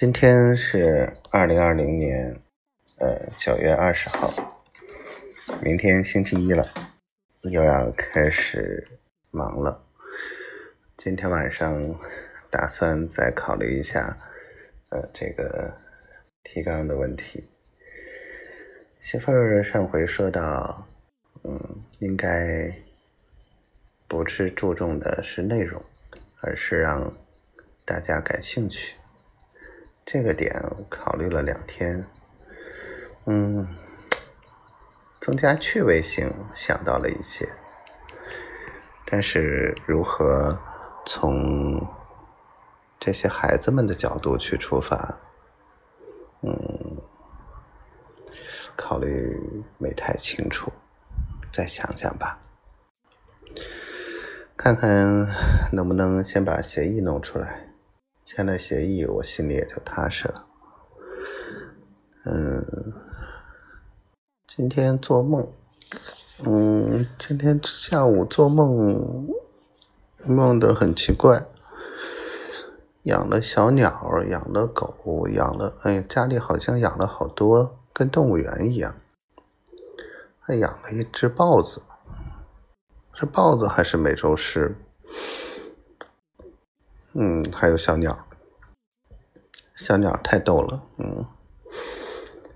今天是二零二零年，呃九月二十号，明天星期一了，又要开始忙了。今天晚上打算再考虑一下，呃这个提纲的问题。媳妇儿上回说到，嗯，应该不是注重的是内容，而是让大家感兴趣。这个点考虑了两天，嗯，增加趣味性想到了一些，但是如何从这些孩子们的角度去出发，嗯，考虑没太清楚，再想想吧，看看能不能先把协议弄出来。签了协议，我心里也就踏实了。嗯，今天做梦，嗯，今天下午做梦，梦的很奇怪，养了小鸟，养了狗，养了，哎，家里好像养了好多，跟动物园一样，还养了一只豹子，是豹子还是美洲狮？嗯，还有小鸟，小鸟太逗了，嗯，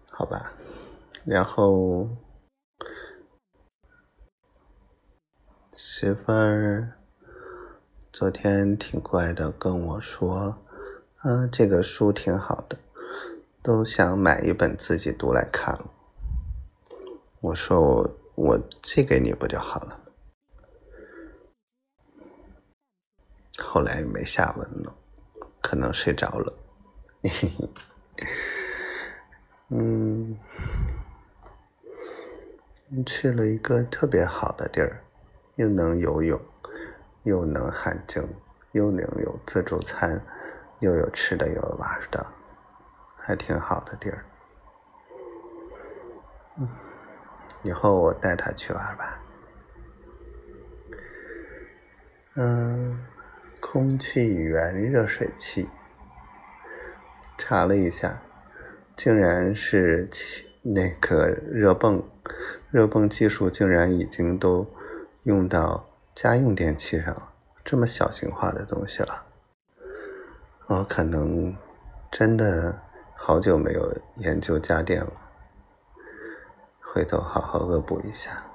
好吧，然后媳妇儿昨天挺乖的，跟我说，啊，这个书挺好的，都想买一本自己读来看了。我说我我寄给你不就好了。后来没下文了，可能睡着了。嗯，去了一个特别好的地儿，又能游泳，又能汗蒸，又能有自助餐，又有吃的，又有玩的，还挺好的地儿。嗯，以后我带他去玩吧。嗯。空气源热水器，查了一下，竟然是那个热泵，热泵技术竟然已经都用到家用电器上，这么小型化的东西了。我可能真的好久没有研究家电了，回头好好恶补一下。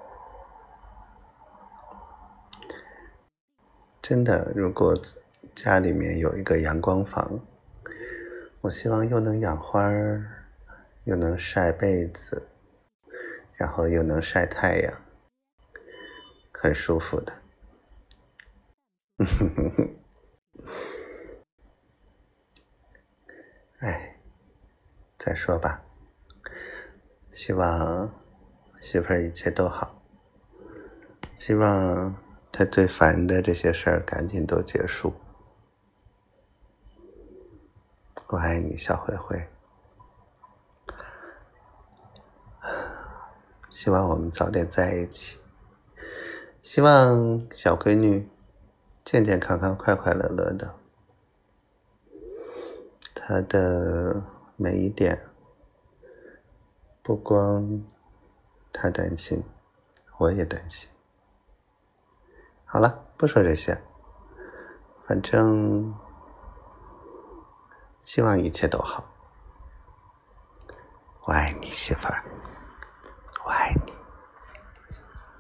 真的，如果家里面有一个阳光房，我希望又能养花，又能晒被子，然后又能晒太阳，很舒服的。哎，再说吧，希望媳妇一切都好，希望。他最烦的这些事儿，赶紧都结束。我爱你，小灰灰。希望我们早点在一起。希望小闺女健健康康、快快乐乐的。她的每一点，不光她担心，我也担心。好了不说这些。反正希望一切都好。我爱你媳妇儿。我爱你。